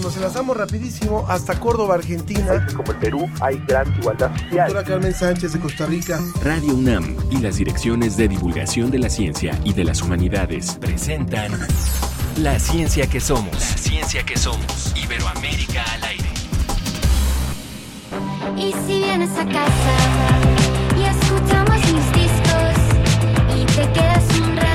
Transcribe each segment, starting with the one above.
Nos enlazamos rapidísimo hasta Córdoba, Argentina. Como el Perú hay gran igualdad social. Doctora Carmen Sánchez de Costa Rica. Radio UNAM y las direcciones de divulgación de la ciencia y de las humanidades presentan La ciencia que somos. La ciencia que somos. Iberoamérica al aire. Y si vienes a casa y escuchamos mis discos y te quedas un rato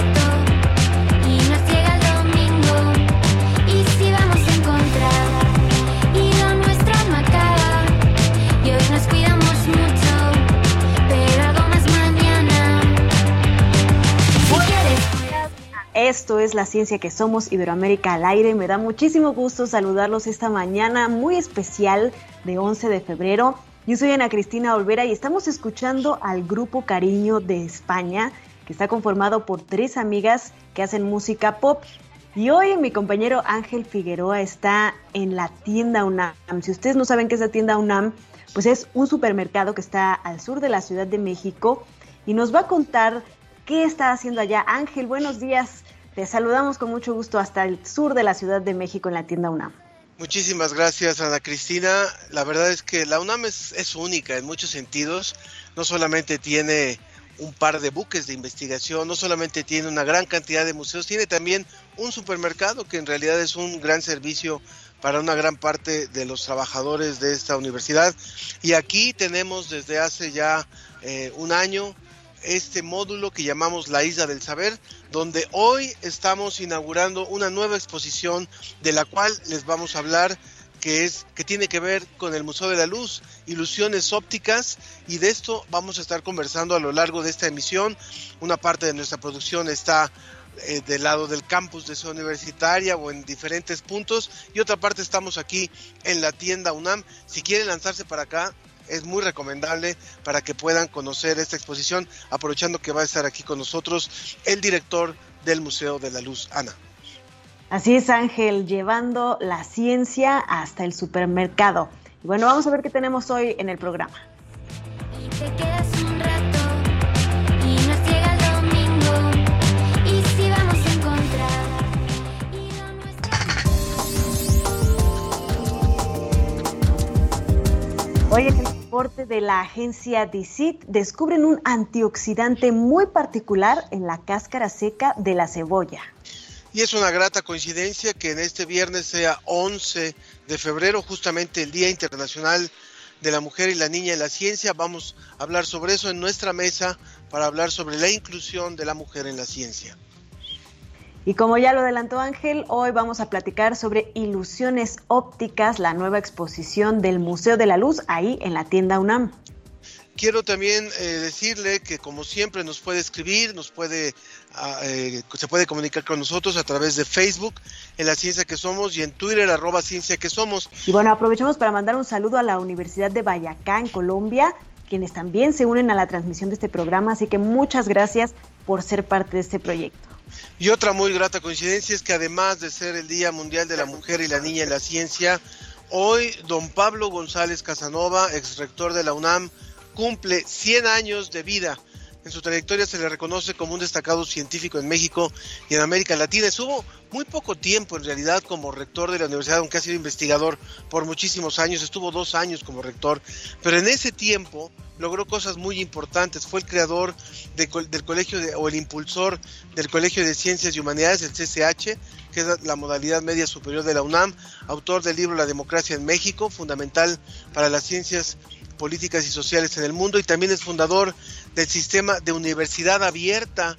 Esto es la ciencia que somos Iberoamérica al aire. Me da muchísimo gusto saludarlos esta mañana muy especial de 11 de febrero. Yo soy Ana Cristina Olvera y estamos escuchando al grupo Cariño de España, que está conformado por tres amigas que hacen música pop. Y hoy mi compañero Ángel Figueroa está en la tienda UNAM. Si ustedes no saben qué es la tienda UNAM, pues es un supermercado que está al sur de la Ciudad de México y nos va a contar qué está haciendo allá. Ángel, buenos días. Te saludamos con mucho gusto hasta el sur de la Ciudad de México en la tienda UNAM. Muchísimas gracias, Ana Cristina. La verdad es que la UNAM es, única en muchos sentidos. No solamente tiene un par de buques de investigación, no solamente tiene una gran cantidad de museos, tiene también un supermercado que en realidad es un gran servicio para una gran parte de los trabajadores de esta universidad. Y aquí tenemos desde hace ya eh, un año este módulo que llamamos la Isla del Saber, donde hoy estamos inaugurando una nueva exposición de la cual les vamos a hablar que es que tiene que ver con el Museo de la Luz, ilusiones ópticas y de esto vamos a estar conversando a lo largo de esta emisión. Una parte de nuestra producción está eh, del lado del campus de Ciudad Universitaria o en diferentes puntos y otra parte estamos aquí en la tienda UNAM. Si quieren lanzarse para acá, es muy recomendable para que puedan conocer esta exposición, aprovechando que va a estar aquí con nosotros el director del Museo de la Luz, Ana. Así es, Ángel, llevando la ciencia hasta el supermercado. Y bueno, vamos a ver qué tenemos hoy en el programa. y te quedas un rato y nos llega el domingo y si vamos a encontrar y el reporte de la agencia DICIT descubren un antioxidante muy particular en la cáscara seca de la cebolla. Y es una grata coincidencia que en este viernes sea 11 de febrero, justamente el Día Internacional de la Mujer y la Niña en la Ciencia. Vamos a hablar sobre eso en nuestra mesa para hablar sobre la inclusión de la mujer en la ciencia. Y como ya lo adelantó Ángel, hoy vamos a platicar sobre ilusiones ópticas, la nueva exposición del Museo de la Luz ahí en la tienda UNAM. Quiero también eh, decirle que como siempre nos puede escribir, nos puede, eh, se puede comunicar con nosotros a través de Facebook en la ciencia que somos y en Twitter arroba ciencia que somos. Y bueno, aprovechamos para mandar un saludo a la Universidad de Bayacá en Colombia, quienes también se unen a la transmisión de este programa, así que muchas gracias por ser parte de este proyecto. Y otra muy grata coincidencia es que además de ser el Día Mundial de la Mujer y la Niña en la Ciencia, hoy don Pablo González Casanova, ex rector de la UNAM, cumple 100 años de vida. En su trayectoria se le reconoce como un destacado científico en México y en América Latina. Estuvo muy poco tiempo en realidad como rector de la universidad, aunque ha sido investigador por muchísimos años. Estuvo dos años como rector, pero en ese tiempo logró cosas muy importantes. Fue el creador de, del colegio de, o el impulsor del Colegio de Ciencias y Humanidades, el CCH, que es la modalidad media superior de la UNAM, autor del libro La democracia en México, fundamental para las ciencias políticas y sociales en el mundo y también es fundador del sistema de universidad abierta.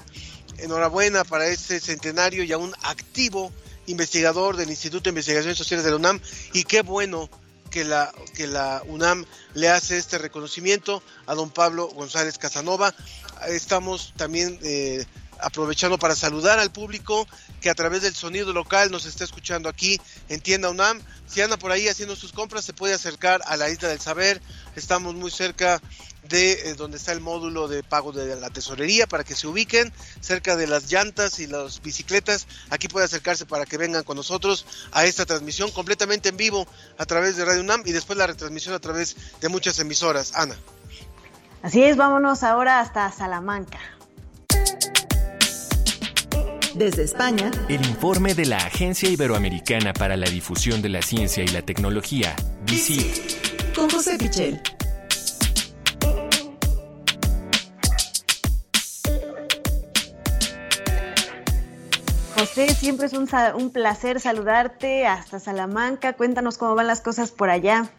Enhorabuena para este centenario y aún activo investigador del Instituto de Investigaciones Sociales de la UNAM y qué bueno que la, que la UNAM le hace este reconocimiento a don Pablo González Casanova. Estamos también eh, aprovechando para saludar al público que a través del sonido local nos está escuchando aquí en Tienda UNAM. Si anda por ahí haciendo sus compras, se puede acercar a la Isla del Saber. Estamos muy cerca de eh, donde está el módulo de pago de la tesorería para que se ubiquen cerca de las llantas y las bicicletas. Aquí puede acercarse para que vengan con nosotros a esta transmisión completamente en vivo a través de Radio UNAM y después la retransmisión a través de muchas emisoras. Ana. Así es, vámonos ahora hasta Salamanca. Desde España, el informe de la Agencia Iberoamericana para la Difusión de la Ciencia y la Tecnología, DICIT. Con José Pichel. José, siempre es un, un placer saludarte hasta Salamanca. Cuéntanos cómo van las cosas por allá.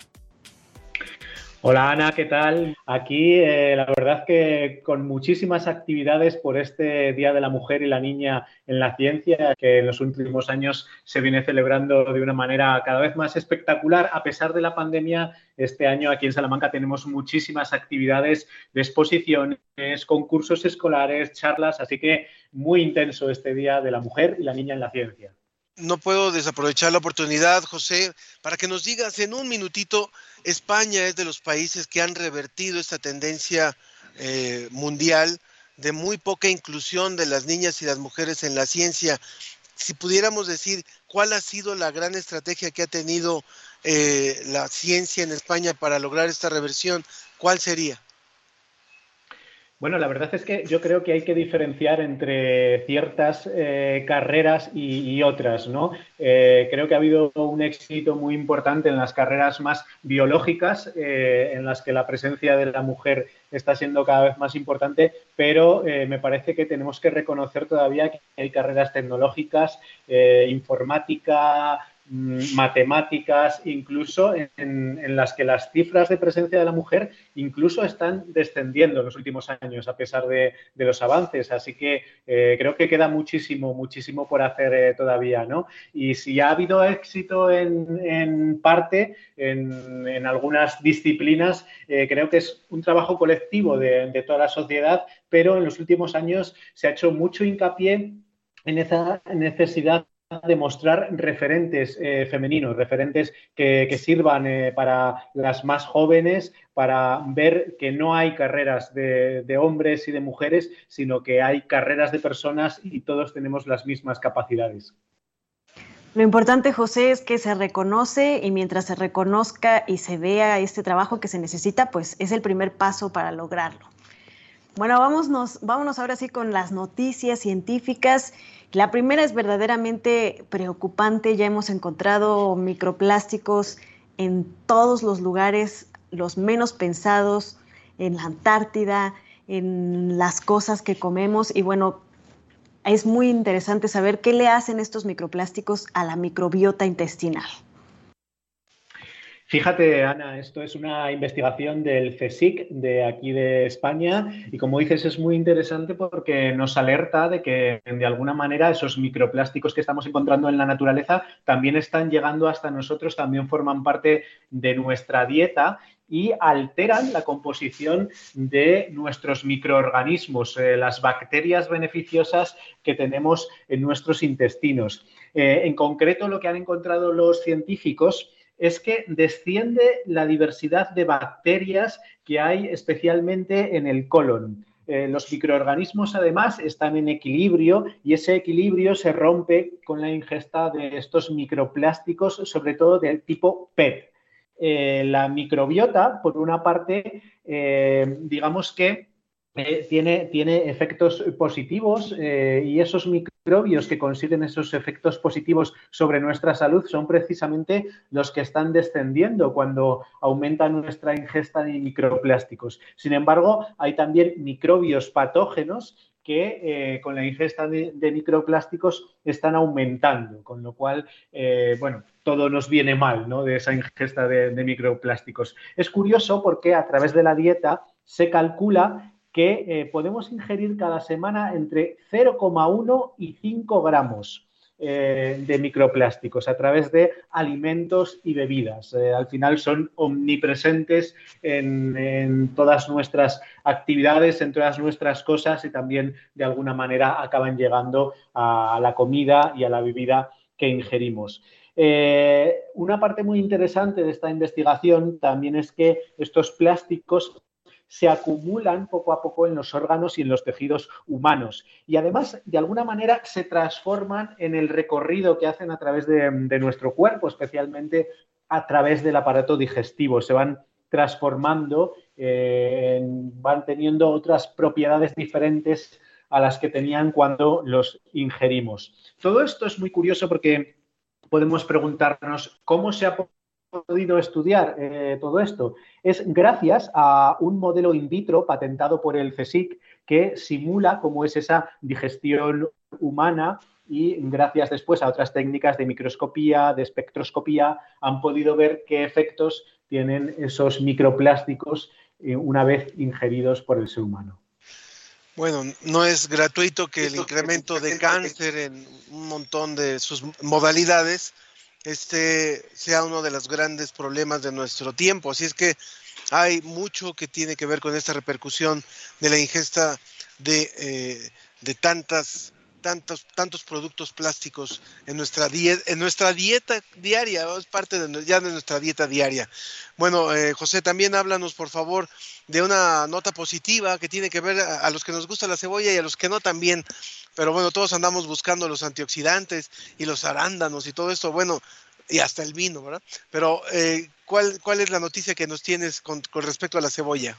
Hola Ana, ¿qué tal? Aquí eh, la verdad que con muchísimas actividades por este Día de la Mujer y la Niña en la Ciencia, que en los últimos años se viene celebrando de una manera cada vez más espectacular. A pesar de la pandemia, este año aquí en Salamanca tenemos muchísimas actividades de exposiciones, concursos escolares, charlas, así que muy intenso este Día de la Mujer y la Niña en la Ciencia no puedo desaprovechar la oportunidad, José, para que nos digas en un minutito, España es de los países que han revertido esta tendencia eh, mundial de muy poca inclusión de las niñas y las mujeres en la ciencia. Si pudiéramos decir cuál ha sido la gran estrategia que ha tenido eh, la ciencia en España para lograr esta reversión, ¿cuál sería? Bueno, la verdad es que yo creo que hay que diferenciar entre ciertas eh, carreras y, otras, ¿no? Eh, creo que ha habido un éxito muy importante en las carreras más biológicas, eh, en las que la presencia de la mujer está siendo cada vez más importante, pero me parece que tenemos que reconocer todavía que hay carreras tecnológicas, informática, matemáticas, incluso en, las que las cifras de presencia de la mujer incluso están descendiendo en los últimos años a pesar de, los avances. Así que eh, creo que queda muchísimo, muchísimo por hacer eh, todavía, ¿no? Y si ha habido éxito en, parte, en, algunas disciplinas, eh, creo que es un trabajo colectivo de toda la sociedad, pero en los últimos años se ha hecho mucho hincapié en esa necesidad demostrar referentes eh, femeninos, referentes que, sirvan eh, para las más jóvenes, para ver que no hay carreras de, de, hombres y de mujeres, sino que hay carreras de personas y todos tenemos las mismas capacidades. Lo importante, José, es que se reconoce y mientras se reconozca y se vea este trabajo que se necesita, pues es el primer paso para lograrlo. Bueno, vámonos, vámonos ahora sí con las noticias científicas. La primera es verdaderamente preocupante. Ya hemos encontrado microplásticos en todos los lugares, los menos pensados, en la Antártida, en las cosas que comemos. Y bueno, es muy interesante saber qué le hacen estos microplásticos a la microbiota intestinal. Fíjate, Ana, esto es una investigación del CSIC de aquí de España y como dices es muy interesante porque nos alerta de que de alguna manera esos microplásticos que estamos encontrando en la naturaleza también están llegando hasta nosotros, también forman parte de nuestra dieta y alteran la composición de nuestros microorganismos, eh, las bacterias beneficiosas que tenemos en nuestros intestinos. Eh, en concreto, lo que han encontrado los científicos es que desciende la diversidad de bacterias que hay especialmente en el colon. Eh, los microorganismos además están en equilibrio y ese equilibrio se rompe con la ingesta de estos microplásticos, sobre todo del tipo PET. Eh, la microbiota, por una parte, eh, digamos que eh, tiene, tiene, efectos positivos eh, y esos microbios que consiguen esos efectos positivos sobre nuestra salud son precisamente los que están descendiendo cuando aumenta nuestra ingesta de microplásticos. Sin embargo, hay también microbios patógenos que eh, con la ingesta de, microplásticos están aumentando, con lo cual, bueno, todo nos viene mal ¿no? de esa ingesta de microplásticos. Es curioso porque a través de la dieta se calcula que eh, podemos ingerir cada semana entre 0,1 y 5 gramos eh, de microplásticos a través de alimentos y bebidas. Eh, al final son omnipresentes en, todas nuestras actividades, en todas nuestras cosas y también de alguna manera acaban llegando a la comida y a la bebida que ingerimos. una parte muy interesante de esta investigación también es que estos plásticos se acumulan poco a poco en los órganos y en los tejidos humanos. Y además, de alguna manera, se transforman en el recorrido que hacen a través de, nuestro cuerpo, especialmente a través del aparato digestivo. Se van transformando, eh, van teniendo otras propiedades diferentes a las que tenían cuando los ingerimos. Todo esto es muy curioso porque podemos preguntarnos cómo se ha podido estudiar eh, todo esto? Es gracias a un modelo in vitro patentado por el CSIC que simula cómo es esa digestión humana y gracias después a otras técnicas de microscopía, de espectroscopía, han podido ver qué efectos tienen esos microplásticos eh, una vez ingeridos por el ser humano. Bueno, no es gratuito que el incremento de cáncer en un montón de sus modalidades este sea uno de los grandes problemas de nuestro tiempo. Así es que hay mucho que tiene que ver con esta repercusión de la ingesta de, eh, de tantas tantos, tantos productos plásticos en nuestra, en nuestra dieta diaria, es parte de, ya de nuestra dieta diaria. Bueno, eh, José, también háblanos, por favor, de una nota positiva que tiene que ver a, los que nos gusta la cebolla y a los que no también. Pero bueno, todos andamos buscando los antioxidantes y los arándanos y todo esto, bueno, y hasta el vino, ¿verdad? Pero, eh, ¿cuál, ¿cuál es la noticia que nos tienes con, respecto a la cebolla?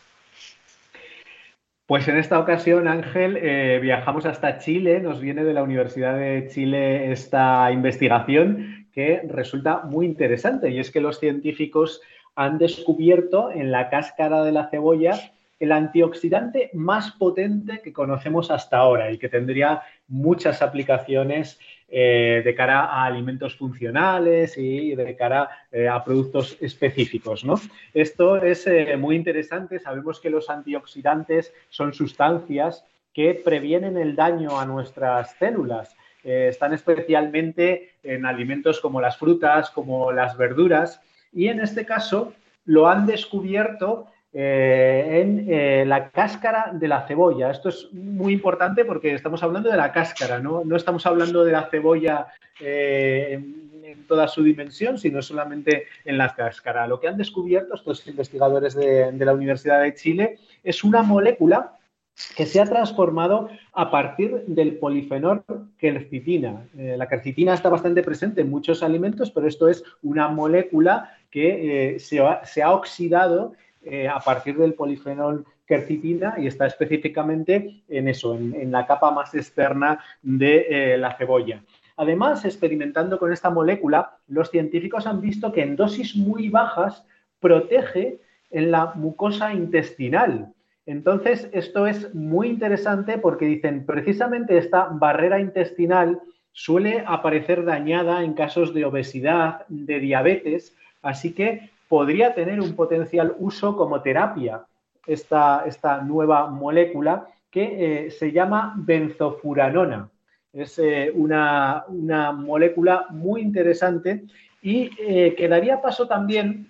Pues en esta ocasión, Ángel, eh, viajamos hasta Chile, nos viene de la Universidad de Chile esta investigación que resulta muy interesante y es que los científicos han descubierto en la cáscara de la cebolla el antioxidante más potente que conocemos hasta ahora y que tendría muchas aplicaciones eh, de cara a alimentos funcionales y de cara eh, a productos específicos. ¿no? Esto es eh, muy interesante. Sabemos que los antioxidantes son sustancias que previenen el daño a nuestras células. están especialmente en alimentos como las frutas, como las verduras, y en este caso lo han descubierto eh, en eh, la cáscara de la cebolla. Esto es muy importante porque estamos hablando de la cáscara, no, estamos hablando de la cebolla eh, en, toda su dimensión, sino solamente en la cáscara. Lo que han descubierto estos investigadores de, la Universidad de Chile es una molécula que se ha transformado a partir del polifenol quercitina. Eh, la quercitina está bastante presente en muchos alimentos, pero esto es una molécula que se, ha, oxidado eh, a partir del polifenol quercitina y está específicamente en eso, en, la capa más externa de eh, la cebolla. Además, experimentando con esta molécula, los científicos han visto que en dosis muy bajas protege en la mucosa intestinal. Entonces, esto es muy interesante porque dicen, precisamente esta barrera intestinal suele aparecer dañada en casos de obesidad, de diabetes, así que podría tener un potencial uso como terapia esta, esta nueva molécula que eh, se llama benzofuranona. Es eh, una, una, molécula muy interesante y eh, que daría paso también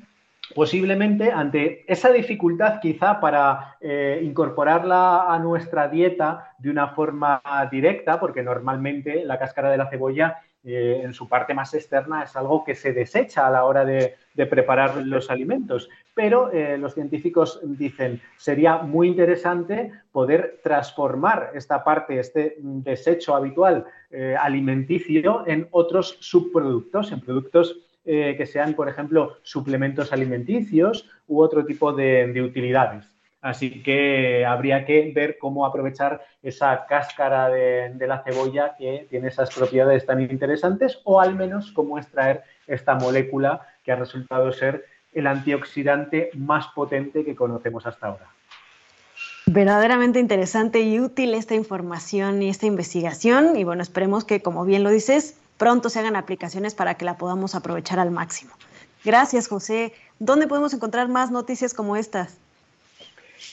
posiblemente ante esa dificultad quizá para incorporarla a nuestra dieta de una forma directa, porque normalmente la cáscara de la cebolla eh, en su parte más externa es algo que se desecha a la hora de, preparar los alimentos. Pero eh, los científicos dicen, sería muy interesante poder transformar esta parte, este desecho habitual eh, alimenticio en otros subproductos, en productos que sean, por ejemplo, suplementos alimenticios u otro tipo de utilidades. Así que habría que ver cómo aprovechar esa cáscara de, la cebolla que tiene esas propiedades tan interesantes o al menos cómo extraer esta molécula que ha resultado ser el antioxidante más potente que conocemos hasta ahora. Verdaderamente interesante y útil esta información y esta investigación y bueno, esperemos que como bien lo dices, pronto se hagan aplicaciones para que la podamos aprovechar al máximo. Gracias, José. ¿Dónde podemos encontrar más noticias como estas?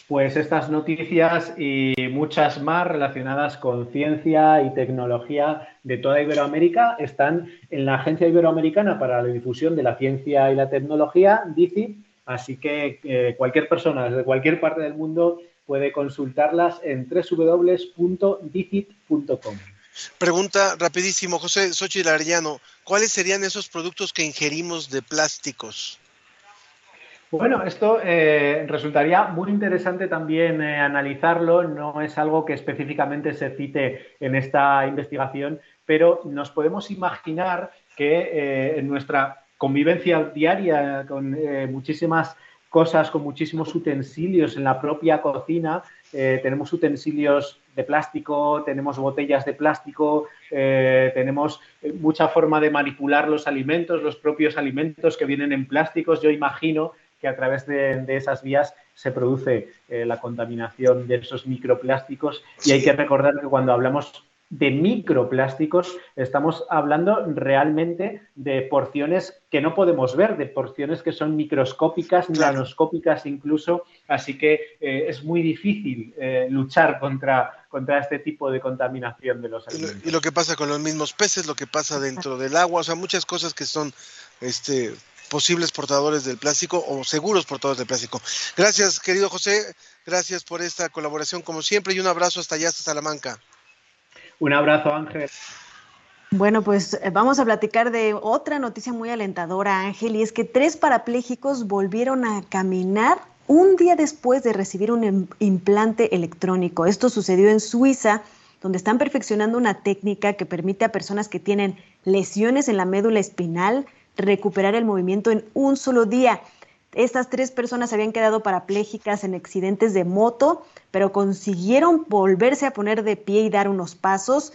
Pues estas noticias y muchas más relacionadas con ciencia y tecnología de toda Iberoamérica están en la Agencia Iberoamericana para la Difusión de la Ciencia y la Tecnología, DICI, así que eh, cualquier persona desde cualquier parte del mundo puede consultarlas en www.dicit.com. Pregunta rapidísimo, José Xochitl Arellano, ¿cuáles serían esos productos que ingerimos de plásticos? Bueno, esto eh, resultaría muy interesante también eh, analizarlo. No es algo que específicamente se cite en esta investigación, pero nos podemos imaginar que eh, en nuestra convivencia diaria con muchísimas cosas, con muchísimos utensilios en la propia cocina. Eh, tenemos utensilios de plástico, tenemos botellas de plástico, eh, tenemos mucha forma de manipular los alimentos, los propios alimentos que vienen en plásticos. Yo imagino que a través de, esas vías se produce la contaminación de esos microplásticos. Y hay que recordar que cuando hablamos de microplásticos, estamos hablando realmente de porciones que no podemos ver, de porciones que son microscópicas, nanoscópicas incluso, así que eh, es muy difícil eh, luchar contra, contra este tipo de contaminación de los alimentos. Y lo, que pasa con los mismos peces, lo que pasa dentro del agua, o sea, muchas cosas que son este, posibles portadores del plástico o seguros portadores del plástico. Gracias, querido José, gracias por esta colaboración como siempre y un abrazo hasta allá, hasta Salamanca. Un abrazo, Ángel. Bueno, pues eh, vamos a platicar de otra noticia muy alentadora, Ángel, y es que tres parapléjicos volvieron a caminar un día después de recibir un implante electrónico. Esto sucedió en Suiza, donde están perfeccionando una técnica que permite a personas que tienen lesiones en la médula espinal recuperar el movimiento en un solo día. Estas tres personas habían quedado parapléjicas en accidentes de moto, pero consiguieron volverse a poner de pie y dar unos pasos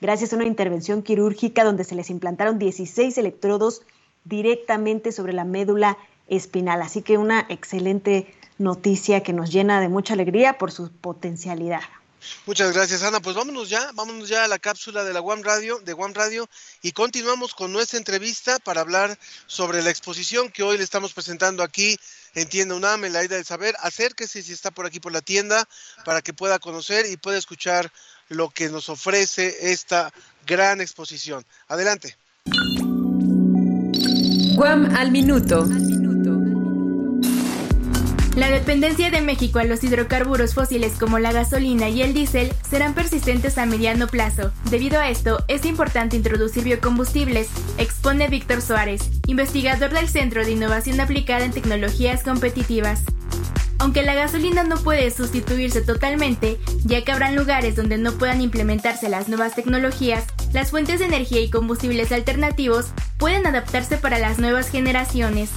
gracias a una intervención quirúrgica donde se les implantaron 16 electrodos directamente sobre la médula espinal. Así que una excelente noticia que nos llena de mucha alegría por su potencialidad. Muchas gracias, Ana. Pues vámonos ya, vámonos ya a la cápsula de la One Radio, de One Radio, y continuamos con nuestra entrevista para hablar sobre la exposición que hoy le estamos presentando aquí en Tienda UNAM, en la Ida del Saber. Acérquese si está por aquí por la tienda para que pueda conocer y pueda escuchar lo que nos ofrece esta gran exposición. Adelante. Guam al minuto. La dependencia de México a los hidrocarburos fósiles como la gasolina y el diésel serán persistentes a mediano plazo. Debido a esto, es importante introducir biocombustibles, expone Víctor Suárez, investigador del Centro de Innovación Aplicada en Tecnologías Competitivas. Aunque la gasolina no puede sustituirse totalmente, ya que habrán lugares donde no puedan implementarse las nuevas tecnologías, las fuentes de energía y combustibles alternativos pueden adaptarse para las nuevas generaciones.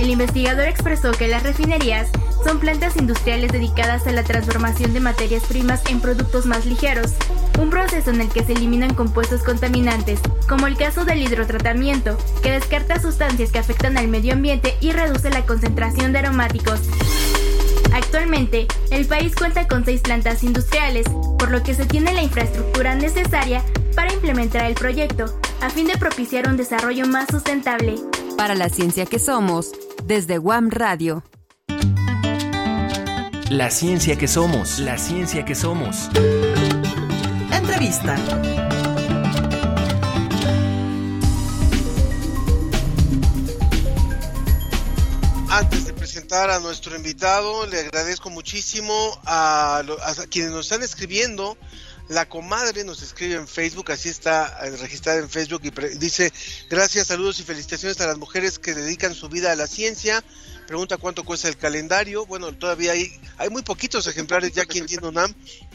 El investigador expresó que las refinerías son plantas industriales dedicadas a la transformación de materias primas en productos más ligeros, un proceso en el que se eliminan compuestos contaminantes, como el caso del hidrotratamiento, que descarta sustancias que afectan al medio ambiente y reduce la concentración de aromáticos. Actualmente, el país cuenta con seis plantas industriales, por lo que se tiene la infraestructura necesaria para implementar el proyecto, a fin de propiciar un desarrollo más sustentable. Para la ciencia que somos, desde Guam Radio. La ciencia que somos, la ciencia que somos. Entrevista. Antes de presentar a nuestro invitado, le agradezco muchísimo a, a quienes nos están escribiendo la comadre nos escribe en Facebook, así está eh, registrada en Facebook y dice, gracias, saludos y felicitaciones a las mujeres que dedican su vida a la ciencia. Pregunta cuánto cuesta el calendario. Bueno, todavía hay, hay muy poquitos ejemplares ya aquí en UNAM.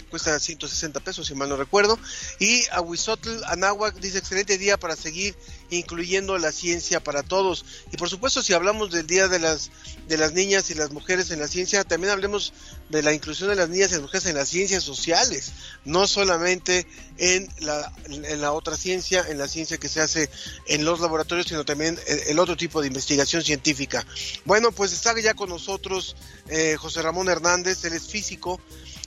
Cuesta 160 pesos, si mal no recuerdo. Y a Huizotl Anáhuac dice, excelente día para seguir incluyendo la ciencia para todos. Y por supuesto, si hablamos del Día de las, de las Niñas y las Mujeres en la Ciencia, también hablemos de la inclusión de las niñas y las mujeres en las ciencias sociales, no solamente en la, en la otra ciencia, en la ciencia que se hace en los laboratorios, sino también el, otro tipo de investigación científica. Bueno, pues está ya con nosotros eh, José Ramón Hernández, él es físico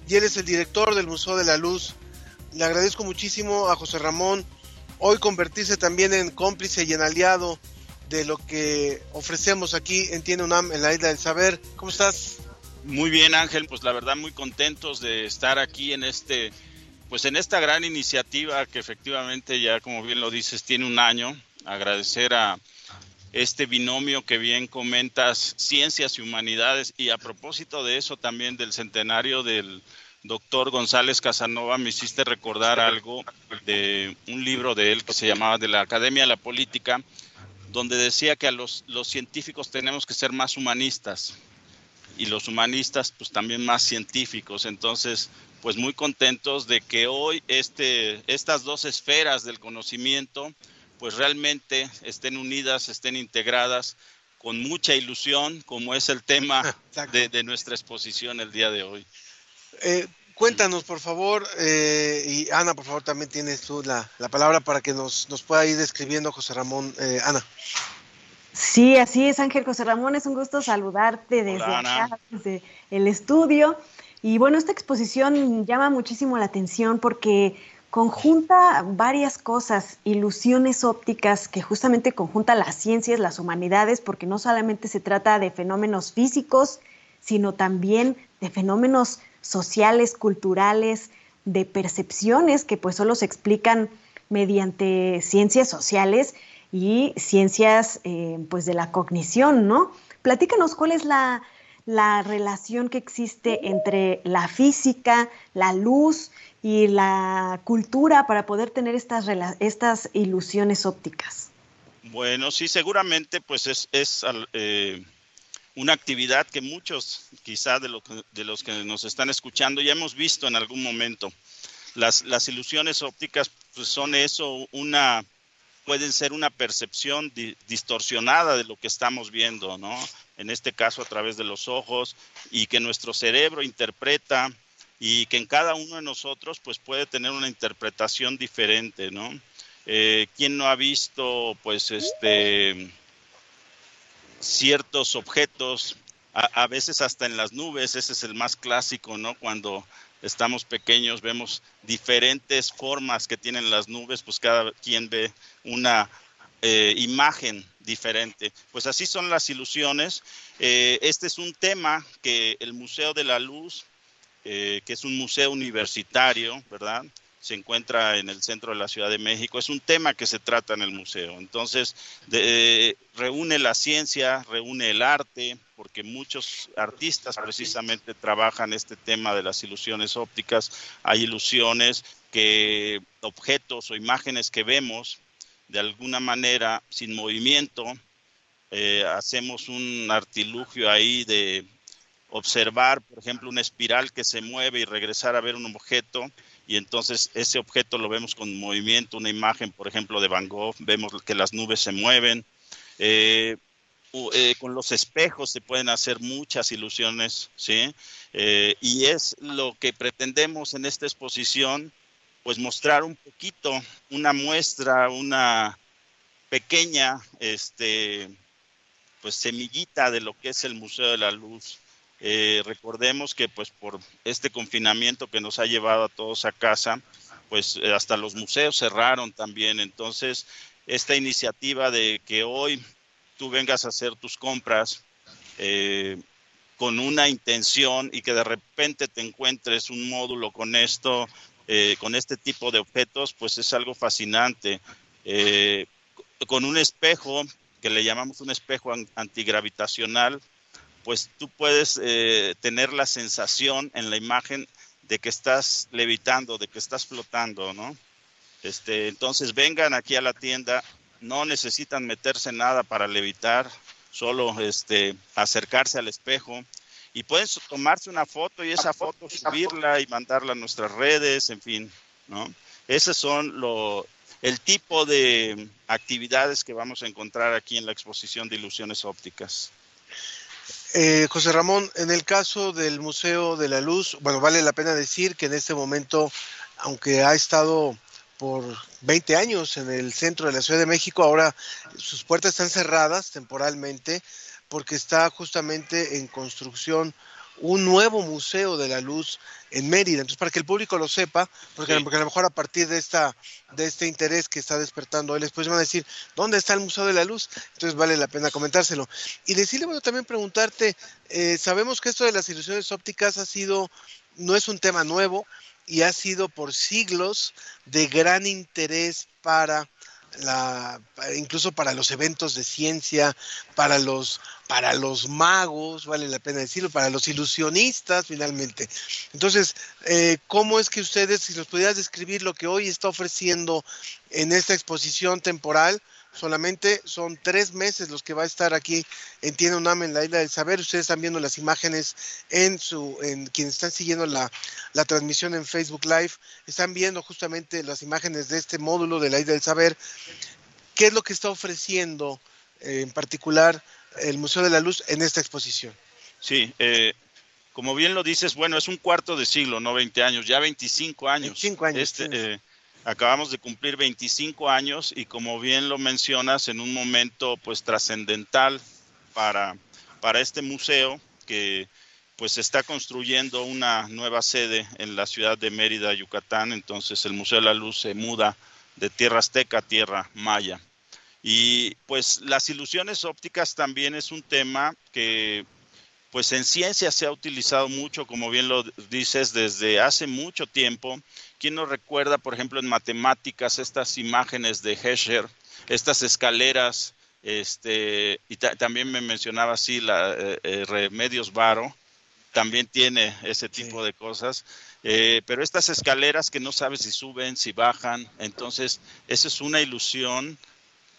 y él es el director del Museo de la Luz. Le agradezco muchísimo a José Ramón hoy convertirse también en cómplice y en aliado de lo que ofrecemos aquí en Tiene UNAM en la Isla del Saber. ¿Cómo estás? Muy bien, Ángel, pues la verdad muy contentos de estar aquí en este pues en esta gran iniciativa que efectivamente ya como bien lo dices tiene un año. Agradecer a este binomio que bien comentas, ciencias y humanidades y a propósito de eso también del centenario del doctor González Casanova, me hiciste recordar algo de un libro de él que se llamaba De la Academia de la Política, donde decía que a los, los científicos tenemos que ser más humanistas y los humanistas pues también más científicos. Entonces, pues muy contentos de que hoy este, estas dos esferas del conocimiento pues realmente estén unidas, estén integradas con mucha ilusión, como es el tema de, de, nuestra exposición el día de hoy. Eh, cuéntanos, por favor, eh, y Ana, por favor, también tienes tú la, la palabra para que nos, nos, pueda ir describiendo José Ramón. Eh, Ana. Sí, así es, Ángel José Ramón, es un gusto saludarte desde acá, desde el estudio. Y bueno, esta exposición llama muchísimo la atención porque conjunta varias cosas, ilusiones ópticas que justamente conjunta las ciencias, las humanidades, porque no solamente se trata de fenómenos físicos, sino también de fenómenos sociales, culturales, de percepciones que pues solo se explican mediante ciencias sociales y ciencias eh, pues de la cognición, ¿no? Platícanos cuál es la, la relación que existe entre la física, la luz y la cultura para poder tener estas, estas ilusiones ópticas? Bueno, sí, seguramente pues es, es eh, una actividad que muchos quizá de, lo, de los que nos están escuchando ya hemos visto en algún momento. Las, las ilusiones ópticas pues son eso, una pueden ser una percepción distorsionada de lo que estamos viendo, ¿no? En este caso a través de los ojos y que nuestro cerebro interpreta y que en cada uno de nosotros pues puede tener una interpretación diferente, ¿no? Eh, ¿Quién no ha visto pues este ciertos objetos, a, veces hasta en las nubes, ese es el más clásico, ¿no? Cuando estamos pequeños, vemos diferentes formas que tienen las nubes, pues cada quien ve una eh, imagen diferente. Pues así son las ilusiones. Eh, este es un tema que el Museo de la Luz, eh, que es un museo universitario, ¿verdad? Se encuentra en el centro de la Ciudad de México. Es un tema que se trata en el museo. Entonces, de, reúne la ciencia, reúne el arte, porque muchos artistas precisamente trabajan este tema de las ilusiones ópticas. Hay ilusiones que objetos o imágenes que vemos de alguna manera sin movimiento, eh, hacemos un artilugio ahí de observar, por ejemplo, una espiral que se mueve y regresar a ver un objeto y entonces ese objeto lo vemos con movimiento, una imagen, por ejemplo, de Van Gogh, vemos que las nubes se mueven. Eh, eh, con los espejos se pueden hacer muchas ilusiones, ¿sí? Eh, y es lo que pretendemos en esta exposición, pues mostrar un poquito, una muestra, una pequeña, este, pues semillita de lo que es el Museo de la Luz. Eh, recordemos que pues por este confinamiento que nos ha llevado a todos a casa, pues eh, hasta los museos cerraron también. Entonces, esta iniciativa de que hoy tú vengas a hacer tus compras eh, con una intención y que de repente te encuentres un módulo con esto, con este tipo de objetos, pues es algo fascinante. con un espejo, que le llamamos un espejo antigravitacional, pues tú puedes eh, tener la sensación en la imagen de que estás levitando, de que estás flotando, ¿no? Este, entonces vengan aquí a la tienda, no necesitan meterse nada para levitar, solo este, acercarse al espejo y pueden tomarse una foto y esa foto subirla y mandarla a nuestras redes, en fin, ¿no? Ese son lo, el tipo de actividades que vamos a encontrar aquí en la exposición de ilusiones ópticas. Eh, José Ramón, en el caso del Museo de la Luz, bueno, vale la pena decir que en este momento, aunque ha estado por 20 años en el centro de la Ciudad de México, ahora sus puertas están cerradas temporalmente porque está justamente en construcción un nuevo museo de la luz en Mérida. Entonces, para que el público lo sepa, porque, sí. porque, a lo mejor a partir de esta de este interés que está despertando hoy, después van a decir, ¿dónde está el Museo de la Luz? Entonces vale la pena comentárselo. Y decirle, bueno, también preguntarte, eh, sabemos que esto de las ilusiones ópticas ha sido, no es un tema nuevo, y ha sido por siglos de gran interés para la, incluso para los eventos de ciencia, para los, para los magos, vale la pena decirlo, para los ilusionistas finalmente. Entonces, eh, ¿cómo es que ustedes, si nos pudieras describir lo que hoy está ofreciendo en esta exposición temporal, solamente son tres meses los que va a estar aquí en Tienda UNAM en la Isla del Saber. Ustedes están viendo las imágenes en su, en quienes están siguiendo la, la, transmisión en Facebook Live, están viendo justamente las imágenes de este módulo de la Isla del Saber. ¿Qué es lo que está ofreciendo eh, en particular el Museo de la Luz en esta exposición. Sí, eh, como bien lo dices, bueno, es un cuarto de siglo, no 20 años, ya 25 años. 25 años. Este, eh, acabamos de cumplir 25 años y como bien lo mencionas, en un momento pues trascendental para, para este museo que pues está construyendo una nueva sede en la ciudad de Mérida, Yucatán, entonces el Museo de la Luz se muda de tierra azteca a tierra maya. Y pues las ilusiones ópticas también es un tema que pues en ciencia se ha utilizado mucho, como bien lo dices, desde hace mucho tiempo. ¿Quién nos recuerda, por ejemplo, en matemáticas estas imágenes de Hescher, estas escaleras, este, y también me mencionaba así la eh, eh, Remedios Varo, también tiene ese tipo de cosas. Eh, pero estas escaleras que no sabes si suben, si bajan, entonces esa es una ilusión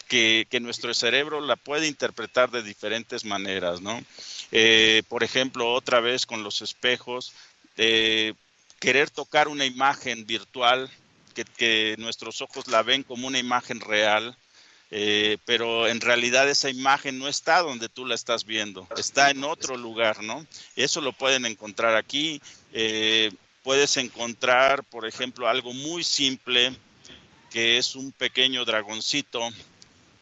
que, nuestro cerebro la puede interpretar de diferentes maneras, ¿no? Eh, por ejemplo, otra vez con los espejos, eh, querer tocar una imagen virtual, que, nuestros ojos la ven como una imagen real, eh, pero en realidad esa imagen no está donde tú la estás viendo, está en otro lugar, ¿no? Eso lo pueden encontrar aquí. puedes encontrar, por ejemplo, algo muy simple, que es un pequeño dragoncito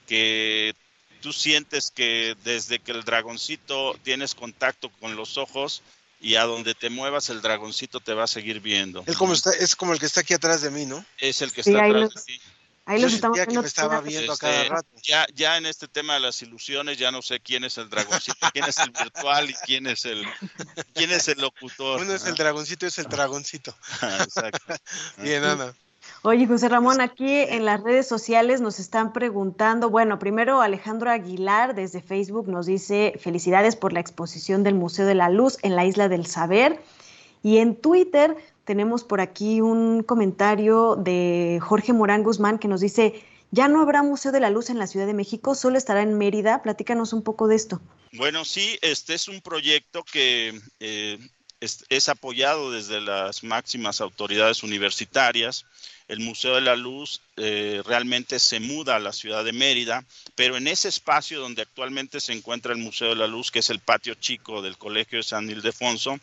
que tú sientes que desde que el dragoncito tienes contacto con los ojos y a donde te muevas el dragoncito te va a seguir viendo. Él como está, es como el que está aquí atrás de mí, ¿no? Es el que está atrás de ti. Ahí los estamos viendo. me estaba viendo a cada este, rato. Ya, ya en este tema de las ilusiones ya no sé quién es el dragoncito, quién es el virtual y quién es el quién es el locutor. Uno es el dragoncito y es el dragoncito. Exacto. Bien, Ana. Oye, José Ramón, aquí en las redes sociales nos están preguntando, bueno, primero Alejandro Aguilar desde Facebook nos dice felicidades por la exposición del Museo de la Luz en la Isla del Saber. Y en Twitter tenemos por aquí un comentario de Jorge Morán Guzmán que nos dice, ya no habrá Museo de la Luz en la Ciudad de México, solo estará en Mérida. Platícanos un poco de esto. Bueno, sí, este es un proyecto que eh, es apoyado desde las máximas autoridades universitarias el Museo de la Luz eh, realmente se muda a la ciudad de Mérida, pero en ese espacio donde actualmente se encuentra el Museo de la Luz, que es el patio chico del Colegio de San Ildefonso,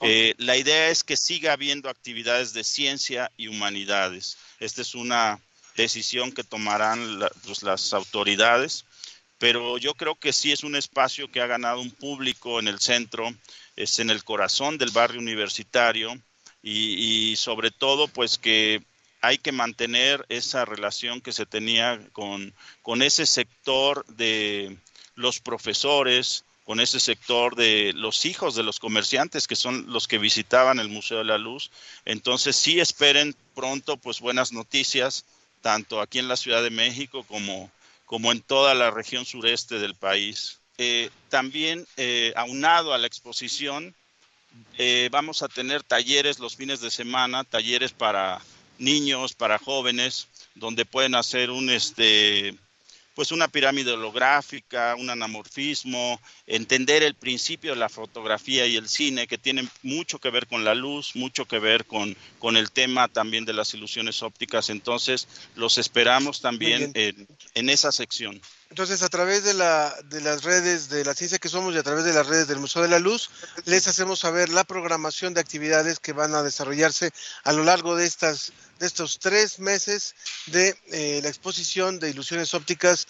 eh, la idea es que siga habiendo actividades de ciencia y humanidades. Esta es una decisión que tomarán pues, las autoridades, pero yo creo que sí es un espacio que ha ganado un público en el centro, es en el corazón del barrio universitario y, y sobre todo pues que hay que mantener esa relación que se tenía con, con ese sector de los profesores, con ese sector de los hijos de los comerciantes que son los que visitaban el Museo de la Luz. Entonces sí esperen pronto pues buenas noticias, tanto aquí en la Ciudad de México como, como en toda la región sureste del país. Eh, también eh, aunado a la exposición, eh, vamos a tener talleres los fines de semana, talleres para niños, para jóvenes, donde pueden hacer un este pues una pirámide holográfica, un anamorfismo, entender el principio de la fotografía y el cine, que tienen mucho que ver con la luz, mucho que ver con, con el tema también de las ilusiones ópticas. Entonces, los esperamos también en, en, esa sección. Entonces, a través de, la, de las redes de la ciencia que somos y a través de las redes del Museo de la Luz, les hacemos saber la programación de actividades que van a desarrollarse a lo largo de estas de estos tres meses de eh, la exposición de ilusiones ópticas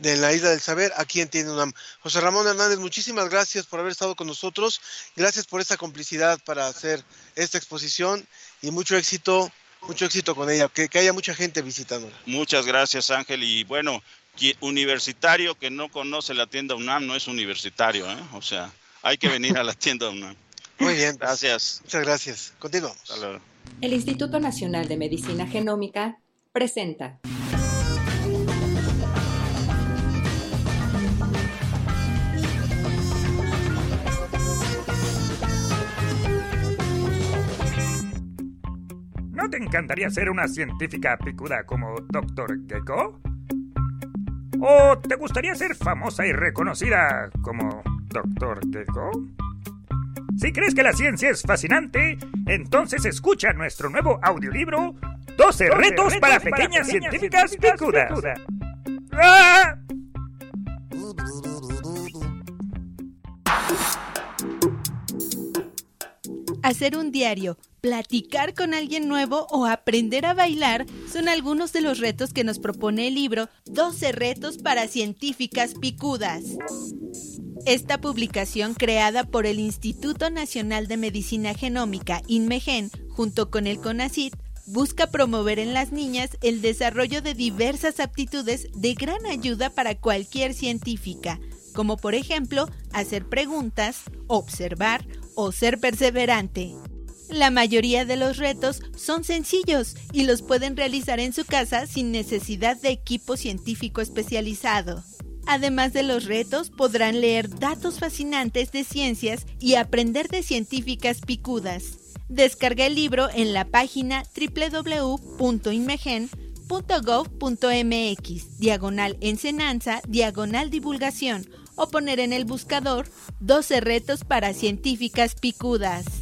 de la Isla del Saber aquí en Tienda UNAM. José Ramón Hernández, muchísimas gracias por haber estado con nosotros, gracias por esta complicidad para hacer esta exposición y mucho éxito, mucho éxito con ella, que, haya mucha gente visitándola. Muchas gracias Ángel y bueno, universitario que no conoce la tienda UNAM no es universitario, ¿eh? o sea, hay que venir a la tienda UNAM. Muy bien. Gracias. Muchas gracias. Continuamos. El Instituto Nacional de Medicina Genómica presenta. ¿No te encantaría ser una científica picuda como Dr. Gecko? ¿O te gustaría ser famosa y reconocida como Doctor Deco? Si crees que la ciencia es fascinante, entonces escucha nuestro nuevo audiolibro 12, retos, para, pequeñas, científicas, picudas. picudas. ¡Ah! Hacer un diario platicar con alguien nuevo o aprender a bailar son algunos de los retos que nos propone el libro 12 retos para científicas picudas. Esta publicación creada por el Instituto Nacional de Medicina Genómica, INMEGEN, junto con el CONACIT, busca promover en las niñas el desarrollo de diversas aptitudes de gran ayuda para cualquier científica, como por ejemplo hacer preguntas, observar o ser perseverante. La mayoría de los retos son sencillos y los pueden realizar en su casa sin necesidad de equipo científico especializado. Además de los retos, podrán leer datos fascinantes de ciencias y aprender de científicas picudas. Descarga el libro en la página www.inmegen.gov.mx, diagonal ensenanza, diagonal divulgación, o poner en el buscador 12 retos para científicas picudas.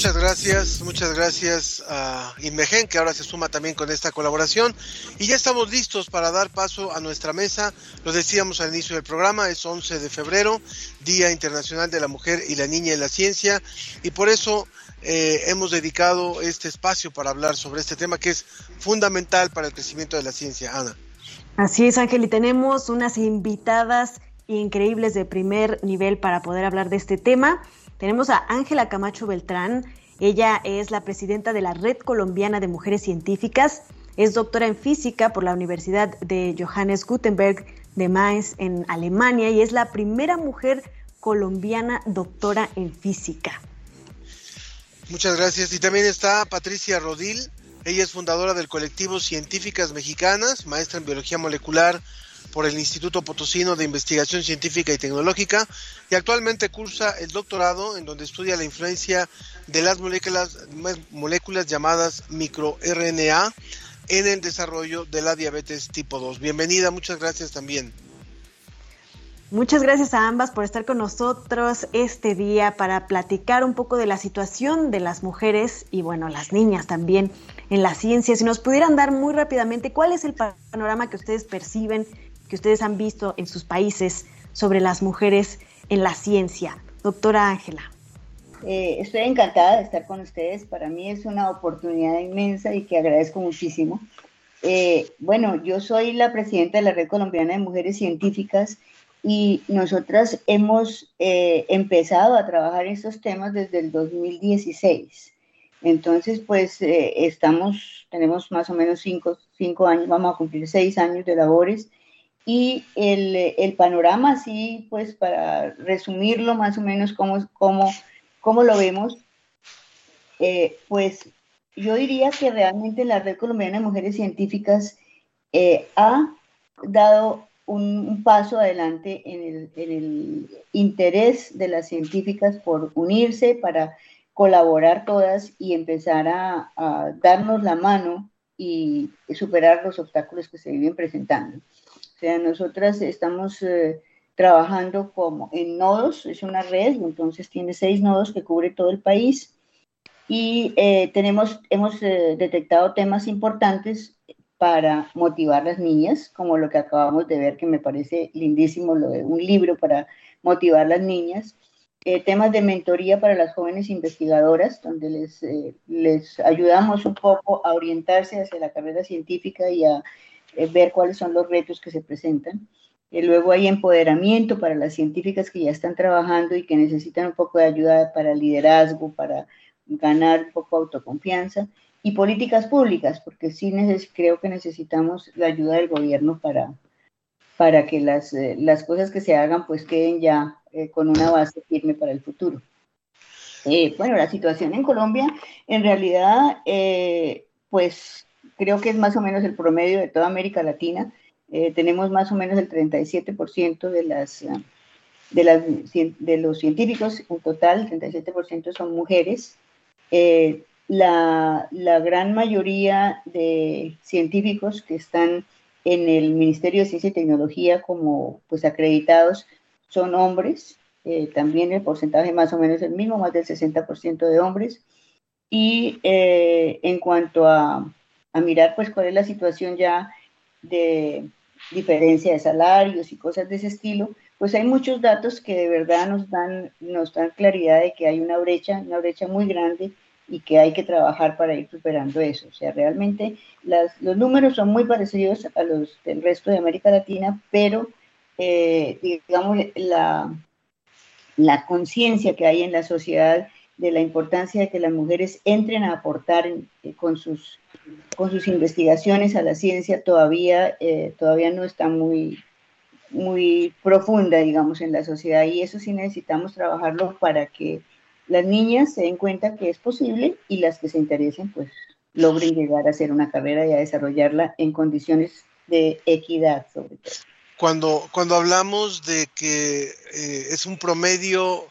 Muchas gracias, muchas gracias a Inmegen, que ahora se suma también con esta colaboración. Y ya estamos listos para dar paso a nuestra mesa. Lo decíamos al inicio del programa, es 11 de febrero, Día Internacional de la Mujer y la Niña en la Ciencia. Y por eso eh, hemos dedicado este espacio para hablar sobre este tema que es fundamental para el crecimiento de la ciencia. Ana. Así es, Ángel, y tenemos unas invitadas increíbles de primer nivel para poder hablar de este tema. Tenemos a Ángela Camacho Beltrán. Ella es la presidenta de la Red Colombiana de Mujeres Científicas. Es doctora en física por la Universidad de Johannes Gutenberg de Mainz en Alemania y es la primera mujer colombiana doctora en física. Muchas gracias. Y también está Patricia Rodil. Ella es fundadora del colectivo Científicas Mexicanas, maestra en biología molecular por el Instituto Potosino de Investigación Científica y Tecnológica y actualmente cursa el doctorado en donde estudia la influencia de las moléculas, moléculas llamadas microRNA en el desarrollo de la diabetes tipo 2. Bienvenida, muchas gracias también. Muchas gracias a ambas por estar con nosotros este día para platicar un poco de la situación de las mujeres y bueno, las niñas también en la ciencia. Si nos pudieran dar muy rápidamente cuál es el panorama que ustedes perciben, que ustedes han visto en sus países sobre las mujeres en la ciencia. Doctora Ángela. Eh, estoy encantada de estar con ustedes. Para mí es una oportunidad inmensa y que agradezco muchísimo. Eh, bueno, yo soy la presidenta de la Red Colombiana de Mujeres Científicas y nosotras hemos eh, empezado a trabajar estos temas desde el 2016. Entonces, pues eh, estamos, tenemos más o menos cinco, cinco, años, vamos a cumplir seis años de labores. Y el, el panorama, sí, pues para resumirlo más o menos cómo, cómo, cómo lo vemos, eh, pues yo diría que realmente la Red Colombiana de Mujeres Científicas ha dado un, paso adelante en el, interés de las científicas por unirse para colaborar todas y empezar a, darnos la mano y superar los obstáculos que se viven presentando. O sea, nosotras estamos eh, trabajando como en nodos, es una red, entonces tiene seis nodos que cubre todo el país y eh, tenemos, hemos eh, detectado temas importantes para motivar a las niñas, como lo que acabamos de ver, que me parece lindísimo, lo de un libro para motivar a las niñas. Eh, temas de mentoría para las jóvenes investigadoras, donde les, eh, les ayudamos un poco a orientarse hacia la carrera científica y a eh, ver cuáles son los retos que se presentan. luego hay empoderamiento para las científicas que ya están trabajando y que necesitan un poco de ayuda para liderazgo, para ganar un poco de autoconfianza y políticas públicas, porque sí creo que necesitamos la ayuda del gobierno para, para que las, eh, las cosas que se hagan pues queden ya eh, con una base firme para el futuro. Eh, bueno, la situación en Colombia en realidad pues creo que es más o menos el promedio de toda América Latina. tenemos más o menos el 37% de las de, las, de los científicos en total, el 37% son mujeres. Eh, la, gran mayoría de científicos que están en el Ministerio de Ciencia y Tecnología como pues acreditados son hombres, eh, también el porcentaje más o menos el mismo, más del 60% de hombres. Y eh, en cuanto a, mirar pues cuál es la situación ya de diferencia de salarios y cosas de ese estilo, pues hay muchos datos que de verdad nos dan, nos dan claridad de que hay una brecha, una brecha muy grande y que hay que trabajar para ir superando eso. O sea, realmente las, los números son muy parecidos a los del resto de América Latina, pero eh, digamos la, la conciencia que hay en la sociedad de la importancia de que las mujeres entren a aportar eh, con, sus, con sus investigaciones a la ciencia todavía, eh, todavía no está muy, muy profunda, digamos, en la sociedad y eso sí necesitamos trabajarlo para que las niñas se den cuenta que es posible y las que se interesen pues logren llegar a hacer una carrera y a desarrollarla en condiciones de equidad sobre todo. Cuando, cuando hablamos de que eh, es un promedio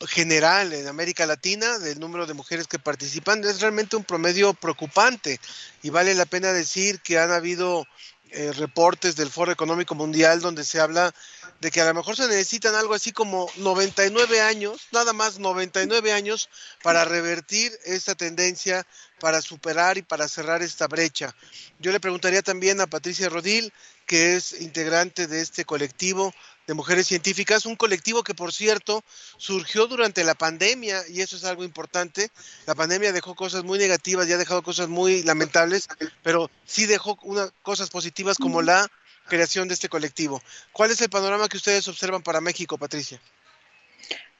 general en América Latina del número de mujeres que participan, es realmente un promedio preocupante y vale la pena decir que han habido eh, reportes del Foro Económico Mundial donde se habla de que a lo mejor se necesitan algo así como 99 años, nada más 99 años para revertir esta tendencia, para superar y para cerrar esta brecha. Yo le preguntaría también a Patricia Rodil, que es integrante de este colectivo de mujeres científicas, un colectivo que por cierto surgió durante la pandemia y eso es algo importante. La pandemia dejó cosas muy negativas y ha dejado cosas muy lamentables, pero sí dejó unas cosas positivas como la creación de este colectivo. ¿Cuál es el panorama que ustedes observan para México, Patricia?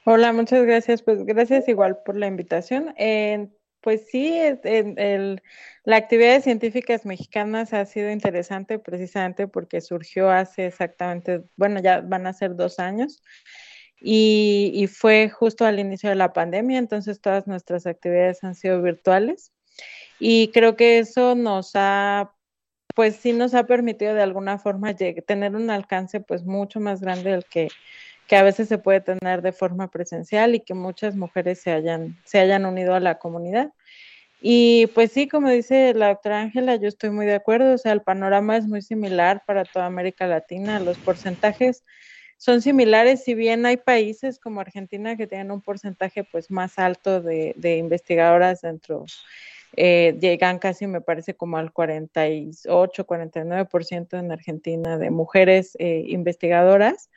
Hola, muchas gracias. Pues gracias igual por la invitación. Eh, pues sí, el, la actividad de científicas mexicanas ha sido interesante precisamente porque surgió hace exactamente, bueno, ya van a ser dos años. Y, y, fue justo al inicio de la pandemia, entonces todas nuestras actividades han sido virtuales y creo que eso nos ha, pues sí nos ha permitido de alguna forma tener un alcance pues mucho más grande del que, que a veces se puede tener de forma presencial y que muchas mujeres se hayan, se hayan unido a la comunidad. Y pues sí, como dice la doctora Ángela, yo estoy muy de acuerdo, o sea, el panorama es muy similar para toda América Latina, los porcentajes son similares, si bien hay países como Argentina que tienen un porcentaje pues más alto de, investigadoras dentro, eh, llegan casi me parece como al 48, 49% en Argentina de mujeres eh, investigadoras.